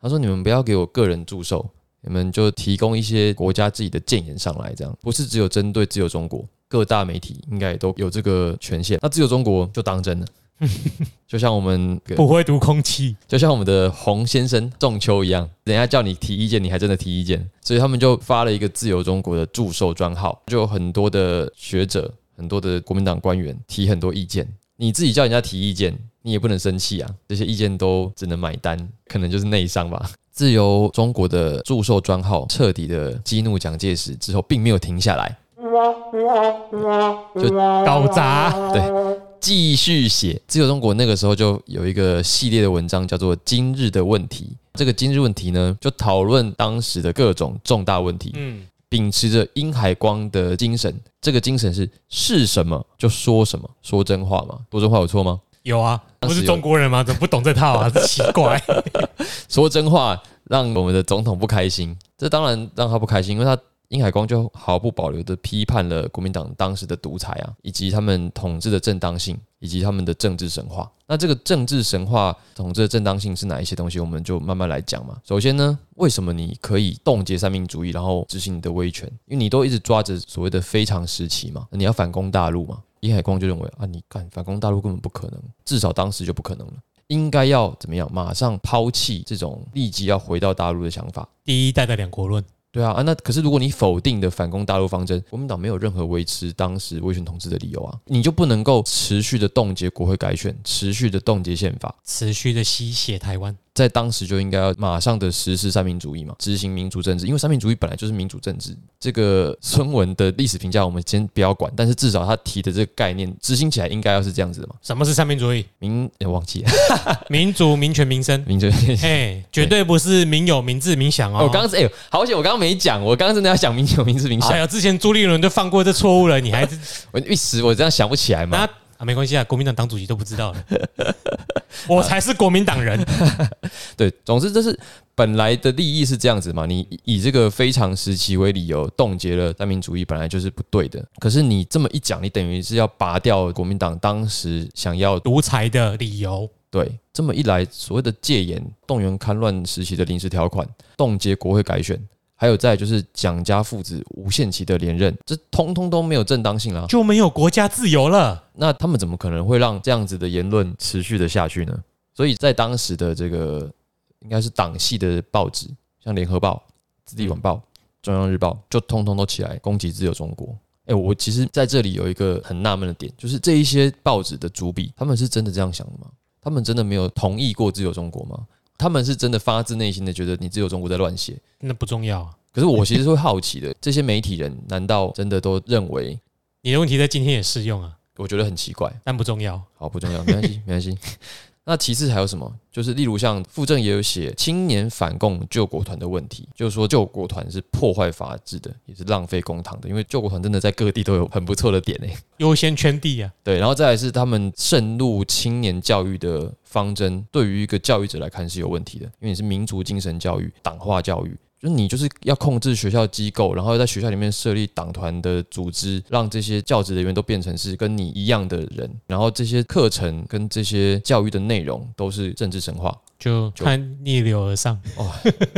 他说：“你们不要给我个人祝寿，你们就提供一些国家自己的谏言上来，这样不是只有针对自由中国，各大媒体应该也都有这个权限。那自由中国就当真了，就像我们不会读空气，就像我们的洪先生仲秋一样，人家叫你提意见，你还真的提意见，所以他们就发了一个自由中国的祝寿专号，就有很多的学者、很多的国民党官员提很多意见，你自己叫人家提意见。”你也不能生气啊，这些意见都只能买单，可能就是内伤吧。自由中国的祝寿专号彻底的激怒蒋介石之后，并没有停下来，就搞砸，对，继续写。自由中国那个时候就有一个系列的文章，叫做《今日的问题》。这个今日问题呢，就讨论当时的各种重大问题。嗯，秉持着殷海光的精神，这个精神是是什么就说什么，说真话嘛？说真话有错吗？有啊，不是中国人吗？怎么不懂这套啊？奇怪，说真话让我们的总统不开心，这当然让他不开心，因为他殷海光就毫不保留的批判了国民党当时的独裁啊，以及他们统治的正当性，以及他们的政治神话。那这个政治神话统治的正当性是哪一些东西？我们就慢慢来讲嘛。首先呢，为什么你可以冻结三民主义，然后执行你的威权？因为你都一直抓着所谓的非常时期嘛，你要反攻大陆嘛。殷海光就认为啊，你干反攻大陆根本不可能，至少当时就不可能了。应该要怎么样？马上抛弃这种立即要回到大陆的想法。第一代的两国论，对啊啊，那可是如果你否定的反攻大陆方针，国民党没有任何维持当时威权统治的理由啊，你就不能够持续的冻结国会改选，持续的冻结宪法，持续的吸血台湾。在当时就应该要马上的实施三民主义嘛，执行民主政治，因为三民主义本来就是民主政治。这个孙文的历史评价我们先不要管，但是至少他提的这个概念执行起来应该要是这样子的嘛。什么是三民主义？民也忘记了，民主、民权、民生。民主。哎，绝对不是民有、民治、民享哦。我刚刚是哎，好险，我刚刚没讲，我刚刚真的要讲民有、民治、民享。哎呀，之前朱立伦都犯过这错误了，你还是 我一时我这样想不起来嘛？那啊，没关系啊，国民党党主席都不知道了，我才是国民党人。对，总之这是本来的利益是这样子嘛？你以这个非常时期为理由冻结了三民主义，本来就是不对的。可是你这么一讲，你等于是要拔掉国民党当时想要独裁的理由。对，这么一来，所谓的戒严、动员戡乱时期的临时条款、冻结国会改选，还有再就是蒋家父子无限期的连任，这通通都没有正当性了，就没有国家自由了。那他们怎么可能会让这样子的言论持续的下去呢？所以在当时的这个应该是党系的报纸，像联合报、自立晚报、中央日报，就通通都起来攻击自由中国。哎，我其实在这里有一个很纳闷的点，就是这一些报纸的主笔，他们是真的这样想的吗？他们真的没有同意过自由中国吗？他们是真的发自内心的觉得你只有中国在乱写？那不重要。可是我其实会好奇的，这些媒体人难道真的都认为你的问题在今天也适用啊？我觉得很奇怪，但不重要。好，不重要，没关系，没关系。那其次还有什么？就是例如像傅政也有写青年反共救国团的问题，就是说救国团是破坏法治的，也是浪费公堂的。因为救国团真的在各地都有很不错的点诶，优先圈地啊。对，然后再来是他们渗入青年教育的方针，对于一个教育者来看是有问题的，因为你是民族精神教育、党化教育。就你就是要控制学校机构，然后在学校里面设立党团的组织，让这些教职人员都变成是跟你一样的人，然后这些课程跟这些教育的内容都是政治神话。就看逆流而上哦，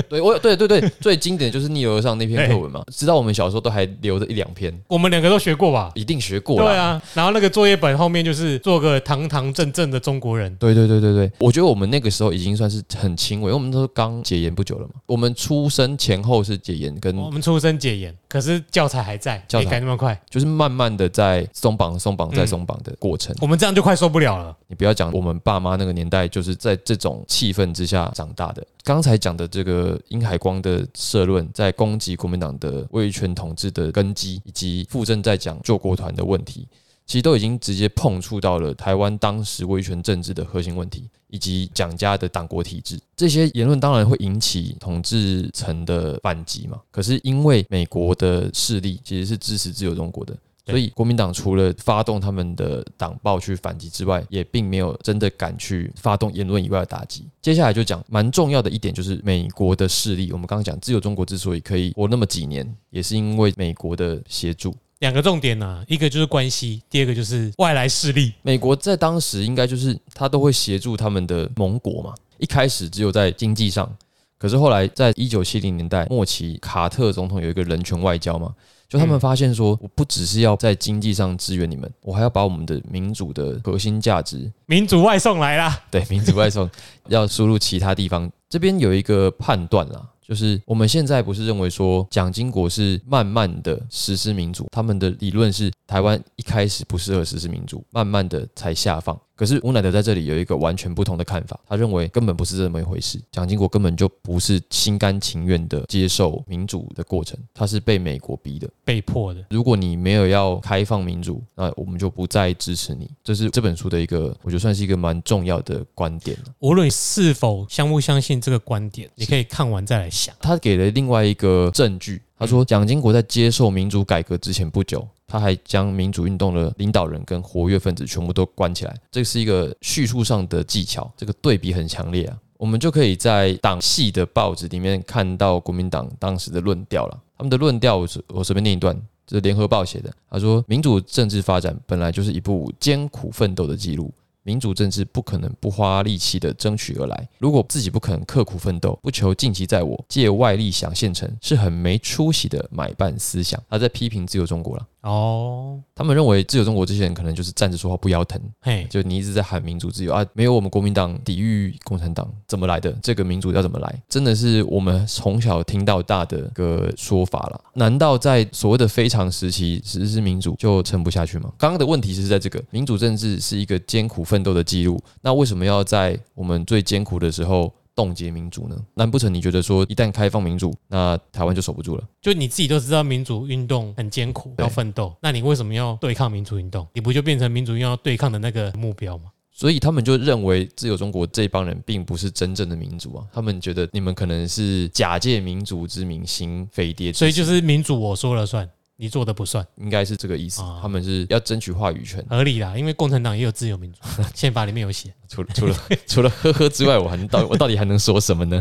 对我对对对，最经典就是逆流而上那篇课文嘛，直到我们小时候都还留着一两篇，我们两个都学过吧？一定学过。对啊，然后那个作业本后面就是做个堂堂正正的中国人。对对对对对，我觉得我们那个时候已经算是很轻微，我们都刚解严不久了嘛。我们出生前后是解严，跟我们出生解严，可是教材还在，教材改那么快，就是慢慢的在松绑、松绑再松绑的过程。我们这样就快受不了了。你不要讲我们爸妈那个年代，就是在这种气气氛之下长。大的刚才讲的这个殷海光的社论，在攻击国民党的威权统治的根基，以及傅政在讲救国团的问题，其实都已经直接碰触到了台湾当时威权政治的核心问题，以及蒋家的党国体制。这些言论当然会引起统治层的反击嘛。可是因为美国的势力其实是支持自由中国的。所以国民党除了发动他们的党报去反击之外，也并没有真的敢去发动言论以外的打击。接下来就讲蛮重要的一点，就是美国的势力。我们刚刚讲自由中国之所以可以活那么几年，也是因为美国的协助。两个重点呢，一个就是关系，第二个就是外来势力。美国在当时应该就是他都会协助他们的盟国嘛。一开始只有在经济上，可是后来在一九七零年代末期，卡特总统有一个人权外交嘛。就他们发现说，我不只是要在经济上支援你们，我还要把我们的民主的核心价值，民主外送来啦。对，民主外送要输入其他地方。这边有一个判断啦，就是我们现在不是认为说蒋经国是慢慢的实施民主，他们的理论是台湾一开始不适合实施民主，慢慢的才下放。可是吴乃德在这里有一个完全不同的看法，他认为根本不是这么一回事。蒋经国根本就不是心甘情愿的接受民主的过程，他是被美国逼的，被迫的。如果你没有要开放民主，那我们就不再支持你。这是这本书的一个，我觉得算是一个蛮重要的观点无论是否相不相信这个观点，你可以看完再来想。他给了另外一个证据，他说蒋经国在接受民主改革之前不久。他还将民主运动的领导人跟活跃分子全部都关起来，这是一个叙述上的技巧，这个对比很强烈啊。我们就可以在党系的报纸里面看到国民党当时的论调了。他们的论调，我我随便念一段，这是联合报写的。他说：“民主政治发展本来就是一部艰苦奋斗的记录。”民主政治不可能不花力气的争取而来。如果自己不肯刻苦奋斗，不求晋级在我，借外力想现成，是很没出息的买办思想。他在批评自由中国了。哦，他们认为自由中国这些人可能就是站着说话不腰疼，嘿，就你一直在喊民主自由啊，没有我们国民党抵御共产党怎么来的？这个民主要怎么来？真的是我们从小听到大的个说法了。难道在所谓的非常时期实施民主就撑不下去吗？刚刚的问题是在这个民主政治是一个艰苦奋斗的记录，那为什么要在我们最艰苦的时候？冻结民主呢？难不成你觉得说一旦开放民主，那台湾就守不住了？就你自己都知道民主运动很艰苦，要奋斗，那你为什么要对抗民主运动？你不就变成民主运动要对抗的那个目标吗？所以他们就认为自由中国这帮人并不是真正的民主啊，他们觉得你们可能是假借民主之名行匪谍之，所以就是民主我说了算，你做的不算，应该是这个意思啊。他们是要争取话语权，合理啦。因为共产党也有自由民主，宪法里面有写。除了除了除了呵呵之外，我还能到 我到底还能说什么呢？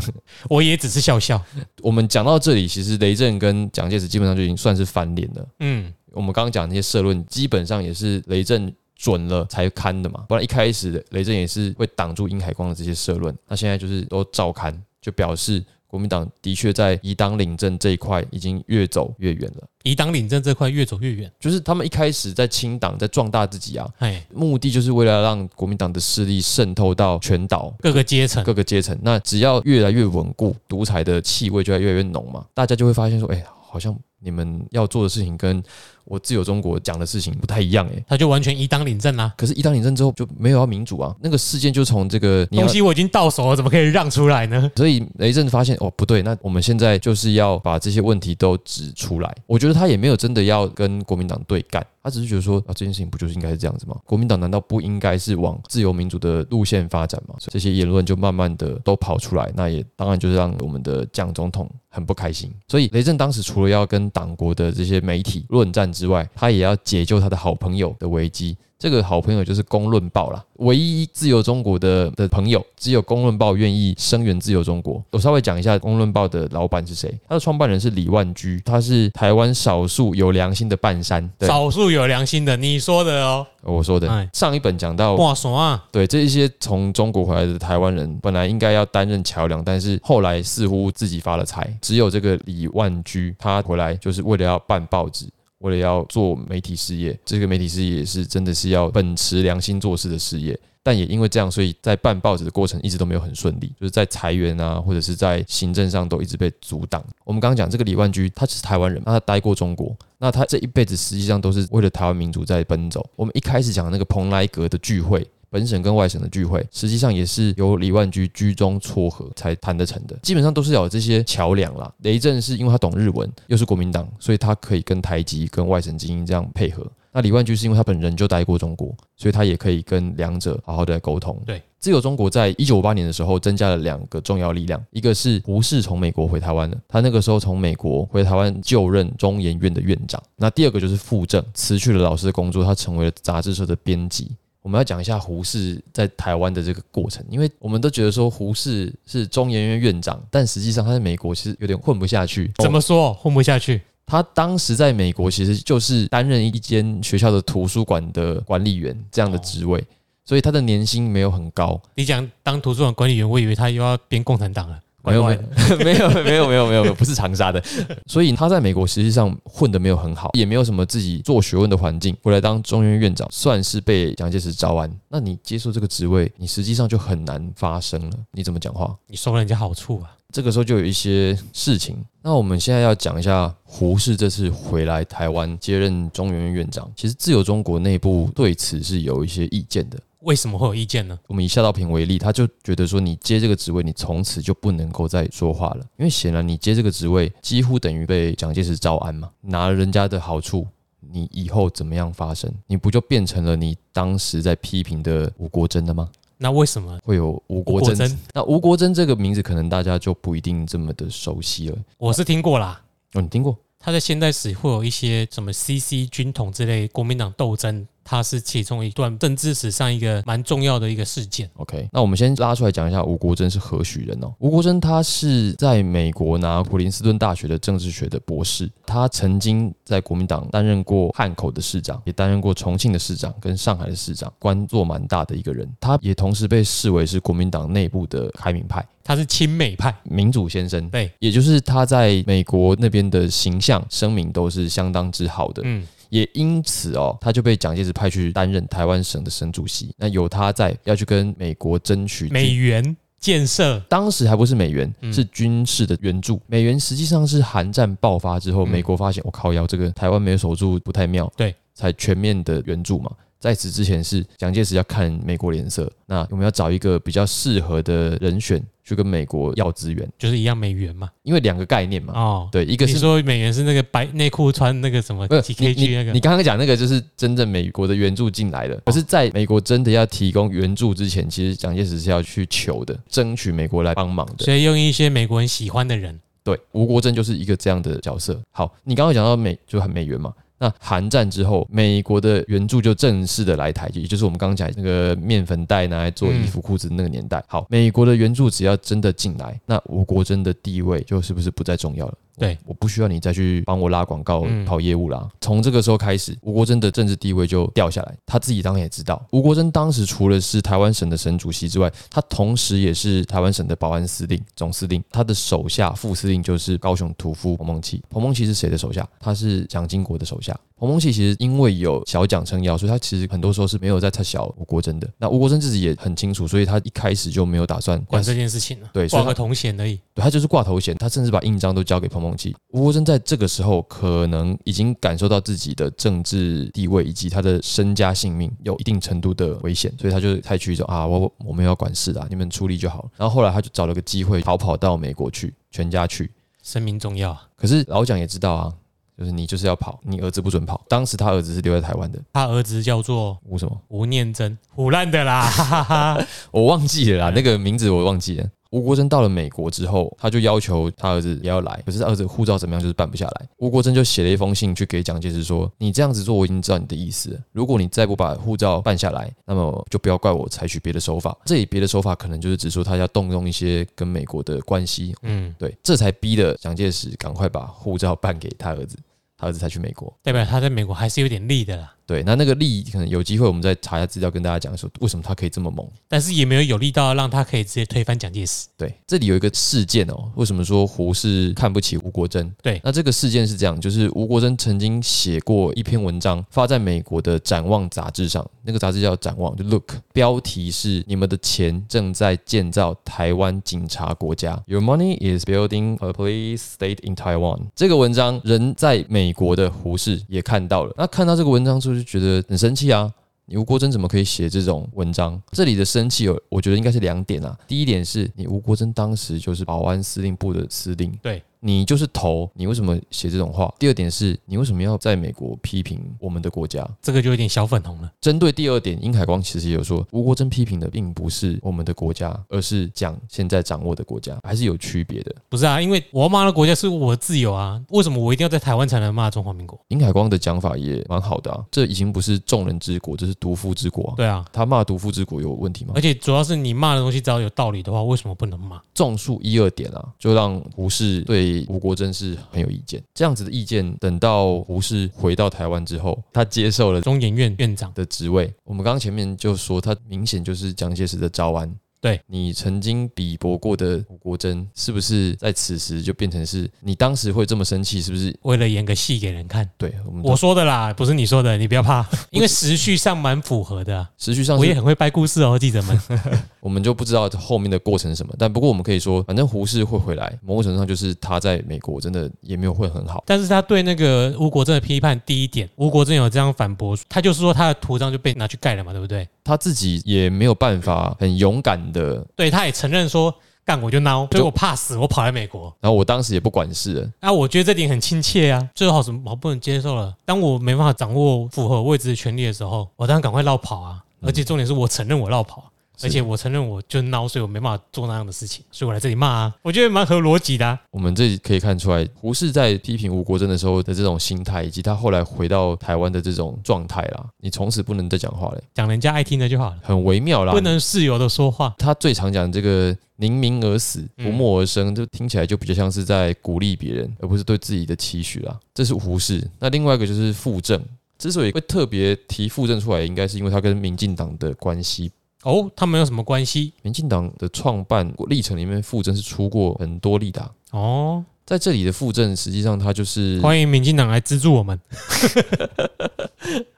我也只是笑笑。我们讲到这里，其实雷震跟蒋介石基本上就已经算是翻脸了。嗯，我们刚刚讲那些社论，基本上也是雷震准了才刊的嘛，不然一开始雷震也是会挡住殷海光的这些社论，那现在就是都照刊，就表示国民党的确在以党领政这一块已经越走越远了。以党领政这块越走越远。就是他们一开始在清党，在壮大自己啊，哎，目的就是为了让国民党的势力渗透到全岛各个阶层，各个阶层。那只要越来越稳固，独裁的气味就会越来越浓嘛，大家就会发现说，哎、好像你们要做的事情跟我自由中国讲的事情不太一样哎、他就完全一党领政啦。可是，一党领政之后就没有要民主啊，那个事件就从这个你东，西我已经到手了，怎么可以让出来呢？所以雷震发现哦不对，那我们现在就是要把这些问题都指出来。我觉得他也没有真的要跟国民党对干，他只是觉得说啊这件事情不就是应该是这样子吗？国民党难道不应该是往自由民主的路线发展吗？这些言论就慢慢的都跑出来，那也当然就是让我们的蒋总统很不开心。所以雷震当时除了要跟党国的这些媒体论战之外，他也要解救他的好朋友的危机。这个好朋友就是《公论报》啦，唯一自由中国的的朋友，只有《公论报》愿意声援自由中国。我稍微讲一下《公论报》的老板是谁，他的创办人是李万居，他是台湾少数有良心的半山。对，少数有良心的，你说的哦。我说的哎。上一本讲到，哇，什么啊？对这一些从中国回来的台湾人，本来应该要担任桥梁，但是后来似乎自己发了财。只有这个李万居，他回来就是为了要办报纸。为了要做媒体事业，这个媒体事业也是真的是要秉持良心做事的事业，但也因为这样，所以在办报纸的过程一直都没有很顺利，就是在裁员啊，或者是在行政上都一直被阻挡。我们刚刚讲这个李万居，他是台湾人，那他待过中国，那他这一辈子实际上都是为了台湾民主在奔走。我们一开始讲那个蓬莱阁的聚会。本省跟外省的聚会，实际上也是由李万居居中撮合才谈得成的，基本上都是要有这些桥梁啦。雷震是因为他懂日文，又是国民党，所以他可以跟台籍、跟外省精英这样配合。那李万居是因为他本人就待过中国，所以他也可以跟两者好好的沟通。对，自由中国在一九五八年的时候增加了两个重要力量，一个是胡适从美国回台湾的，他那个时候从美国回台湾就任中研院的院长。那第二个就是傅政辞去了老师的工作，他成为了杂志社的编辑。我们要讲一下胡适在台湾的这个过程，因为我们都觉得说胡适是中研院院长，但实际上他在美国其实有点混不下去。怎么说混不下去？他当时在美国其实就是担任一间学校的图书馆的管理员这样的职位，所以他的年薪没有很高。你讲当图书馆管理员，我以为他又要编共产党了。没有 没有没有没有没有没有，不是长沙的，所以他在美国实际上混得没有很好，也没有什么自己做学问的环境。回来当中院院长，算是被蒋介石招安。那你接受这个职位，你实际上就很难发声了。你怎么讲话？你收了人家好处啊？这个时候就有一些事情。那我们现在要讲一下胡适这次回来台湾接任中原院院长，其实自由中国内部对此是有一些意见的。为什么会有意见呢？我们以夏道平为例，他就觉得说，你接这个职位，你从此就不能够再说话了，因为显然你接这个职位，几乎等于被蒋介石招安嘛，拿了人家的好处，你以后怎么样发生，你不就变成了你当时在批评的吴国桢了吗？那为什么会有吴国珍？那吴国桢这个名字可能大家就不一定这么的熟悉了。我是听过啦。哦，你听过？他在现代史会有一些什么 CC 军统之类国民党斗争，它是其中一段政治史上一个蛮重要的一个事件。OK，那我们先拉出来讲一下吴国桢是何许人哦。吴国桢他是在美国拿普林斯顿大学的政治学的博士，他曾经在国民党担任过汉口的市长，也担任过重庆的市长跟上海的市长，官做蛮大的一个人。他也同时被视为是国民党内部的开明派。他是亲美派，民主先生，对，也就是他在美国那边的形象声明都是相当之好的，嗯，也因此哦，他就被蒋介石派去担任台湾省的省主席。那有他在，要去跟美国争取美元建设，当时还不是美元，嗯是军事的援助。美元实际上是韩战爆发之后，嗯美国发现我靠腰这个台湾没有守住不太妙，对，才全面的援助嘛。在此之前是蒋介石要看美国脸色，那我们要找一个比较适合的人选去跟美国要资源，就是一样美元嘛。因为两个概念嘛。哦，对，一个是你说美元是那个白内裤穿那个什么不是几你 kg 那个你你刚刚讲那个就是真正美国的援助进来了，可是在美国真的要提供援助之前，其实蒋介石是要去求的，争取美国来帮忙的。所以用一些美国人喜欢的人，对，吴国桢就是一个这样的角色。好，你刚刚讲到美就很美元嘛，那韩战之后，美国的援助就正式的来台，也就是我们刚刚讲那个面粉袋拿来做衣服裤子那个年代。好，美国的援助只要真的进来，那我国真的地位就是不是不再重要了？对我不需要你再去帮我拉广告、嗯跑业务啦。从这个时候开始，吴国桢的政治地位就掉下来。他自己当然也知道，吴国桢当时除了是台湾省的省主席之外，他同时也是台湾省的保安司令、总司令。他的手下副司令就是高雄屠夫彭孟祺。彭孟祺是谁的手下？他是蒋经国的手下。彭孟祺其实因为有小蒋撑腰，所以他其实很多时候是没有在他小吴国桢的。那吴国桢自己也很清楚，所以他一开始就没有打算管这件事情了，对挂个头衔而已。对他就是挂头衔，他甚至把印章都交给彭孟祺。吴国桢在这个时候可能已经感受到自己的政治地位以及他的身家性命有一定程度的危险，所以他就采取一种啊，我我们要管事的，你们处理就好了。然后后来他就找了个机会逃跑到美国去，全家去。生命重要啊！可是老蒋也知道啊，就是你就是要跑，你儿子不准跑。当时他儿子是留在台湾的，他儿子叫做吴什么吴念真，胡烂的啦，哈哈哈。我忘记了啦，那个名字我忘记了。吴国桢到了美国之后，他就要求他儿子也要来，可是他儿子护照怎么样就是办不下来。吴国桢就写了一封信去给蒋介石说：“你这样子做，我已经知道你的意思了。如果你再不把护照办下来，那么就不要怪我采取别的手法。这里别的手法可能就是指出他要动用一些跟美国的关系，嗯，对，这才逼得蒋介石赶快把护照办给他儿子，他儿子才去美国。代表他在美国还是有点力的啦，对，那那个力可能有机会我们再查一下资料，跟大家讲说为什么他可以这么猛。但是也没有有力到让他可以直接推翻蒋介石。对，这里有一个事件哦，为什么说胡适看不起吴国桢？对那这个事件是这样，就是吴国桢曾经写过一篇文章，发在美国的《展望》杂志上，那个杂志叫《展望》，就 Look，标题是“你们的钱正在建造台湾警察国家 ”，Your money is building a police state in Taiwan。这个文章人在美国的胡适也看到了，那看到这个文章之后就是觉得很生气啊。你吴国桢怎么可以写这种文章？这里的生气有，我觉得应该是两点啊。第一点是你吴国桢当时就是保安司令部的司令，对你就是头，你为什么写这种话？第二点是你为什么要在美国批评我们的国家？这个就有点小粉红了。针对第二点，殷海光其实也有说，吴国桢批评的并不是我们的国家，而是讲现在掌握的国家，还是有区别的。不是啊，因为我要骂的国家是我的自由啊，为什么我一定要在台湾才能骂中华民国？殷海光的讲法也蛮好的啊，这已经不是众人之国，这是独夫之国啊、对啊，他骂独夫之国有问题吗而？且主要是你骂的东西只要有道理的话，为什么不能骂？种树一二点啊，就让胡适对吴国桢是很有意见。这样子的意见，等到胡适回到台湾之后，他接受了中研院院长的职位。我们刚刚前面就说，他明显就是蒋介石的招安。对你曾经比搏过的吴国桢，是不是在此时就变成是你当时会这么生气？是不是？为了演个戏给人看，对我们我说的啦，不是你说的，你不要怕，因为时序上蛮符合的啊、时序上我也很会掰故事哦，记者们。我们就不知道后面的过程是什么。但不过我们可以说，反正胡适会回来，某种程度上就是他在美国真的也没有会很好。但是他对那个吴国桢的批判，第一点，吴国桢有这样反驳，他就是说他的图章就被拿去盖了嘛，对不对？他自己也没有办法很勇敢的对，他也承认说干我就孬，所以我怕死，我跑来美国。然后我当时也不管事了，啊，我觉得这点很亲切啊，最好什么好不能接受了。当我没办法掌握符合位置的权利的时候，我当然赶快绕跑啊。而且重点是我承认我绕跑，是而且我承认我就孬，所以我没办法做那样的事情，所以我来这里骂啊。我觉得蛮合逻辑的、啊。我们这里可以看出来，胡适在批评吴国桢的时候的这种心态，以及他后来回到台湾的这种状态啦。你从此不能再讲话了，讲人家爱听的就好了，很微妙啦。不能自由的说话。他最常讲这个“宁鸣而死，嗯不默而生”，就听起来就比较像是在鼓励别人，而不是对自己的期许啦。这是胡适。那另外一个就是傅政，之所以会特别提傅政出来，应该是因为他跟民进党的关系。哦，他们有什么关系？民进党的创办历程里面，傅政是出过很多力的啊、哦，在这里的傅政，实际上他就是欢迎民进党来资助我们。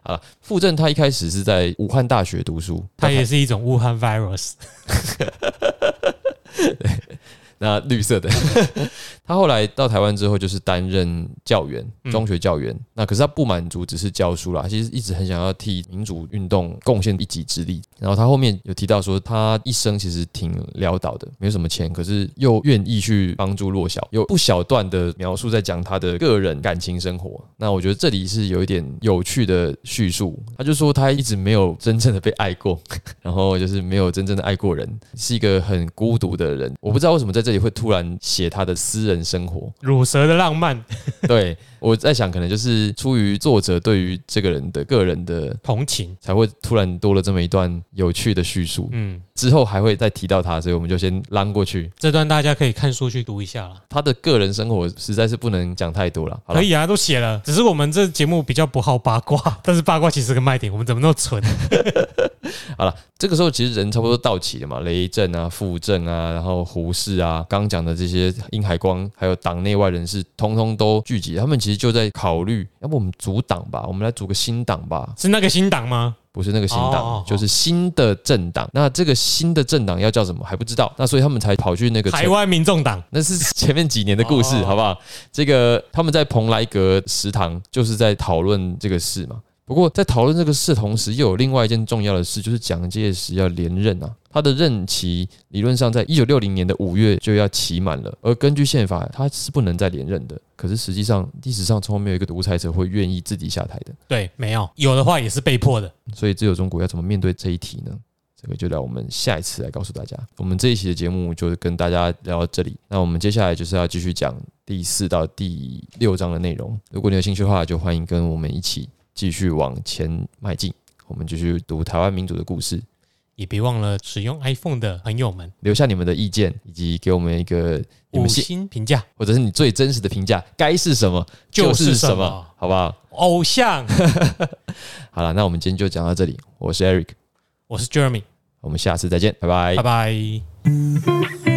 好了。傅政他一开始是在武汉大学读书，他也是一种武汉 virus。那绿色的。他后来到台湾之后，就是担任教员，中学教员。那可是他不满足只是教书啦，其实一直很想要替民主运动贡献一己之力。然后他后面有提到说，他一生其实挺潦倒的，没有什么钱，可是又愿意去帮助弱小，有不小段的描述在讲他的个人感情生活。那我觉得这里是有一点有趣的叙述。他就说他一直没有真正的被爱过，然后就是没有真正的爱过人，是一个很孤独的人。我不知道为什么在这里会突然写他的私人生活，乳蛇的浪漫，对我在想，可能就是出于作者对于这个人的个人的同情，才会突然多了这么一段有趣的叙述。嗯，之后还会再提到他，所以我们就先拉过去。这段大家可以看书去读一下了。他的个人生活实在是不能讲太多了。可以啊，都写了，只是我们这节目比较不好八卦，但是八卦其实个卖点。我们怎么那么蠢？好了，这个时候其实人差不多到齐了嘛，雷震啊、傅震啊，然后胡适啊，刚讲的这些殷海光，还有党内外人士，通通都聚集。他们其实就在考虑，要不我们组党吧，我们来组个新党吧？是那个新党吗？不是那个新党，就是新的政党。那这个新的政党要叫什么还不知道。那所以他们才跑去那个台湾民众党，那是前面几年的故事，好不好？这个他们在蓬莱阁食堂就是在讨论这个事嘛。不过，在讨论这个事同时，又有另外一件重要的事，就是蒋介石要连任啊。他的任期理论上在一九六零年的五月就要期满了，而根据宪法，他是不能再连任的。可是实际上，历史上从来没有一个独裁者会愿意自己下台的。对，没有，有的话也是被迫的。所以，自由中国要怎么面对这一题呢？这个就让我们下一次来告诉大家。我们这一期的节目就跟大家聊到这里。那我们接下来就是要继续讲第四到第六章的内容。如果你有兴趣的话，就欢迎跟我们一起。继续往前迈进，我们继续读台湾民主的故事，也别忘了使用 iPhone 的朋友们。留下你们的意见，以及给我们一个五星评价，或者是你最真实的评价，该是什么就是什么，好不好？偶像，好了，那我们今天就讲到这里。我是 Eric，我是 Jeremy，我们下次再见，拜拜，拜拜。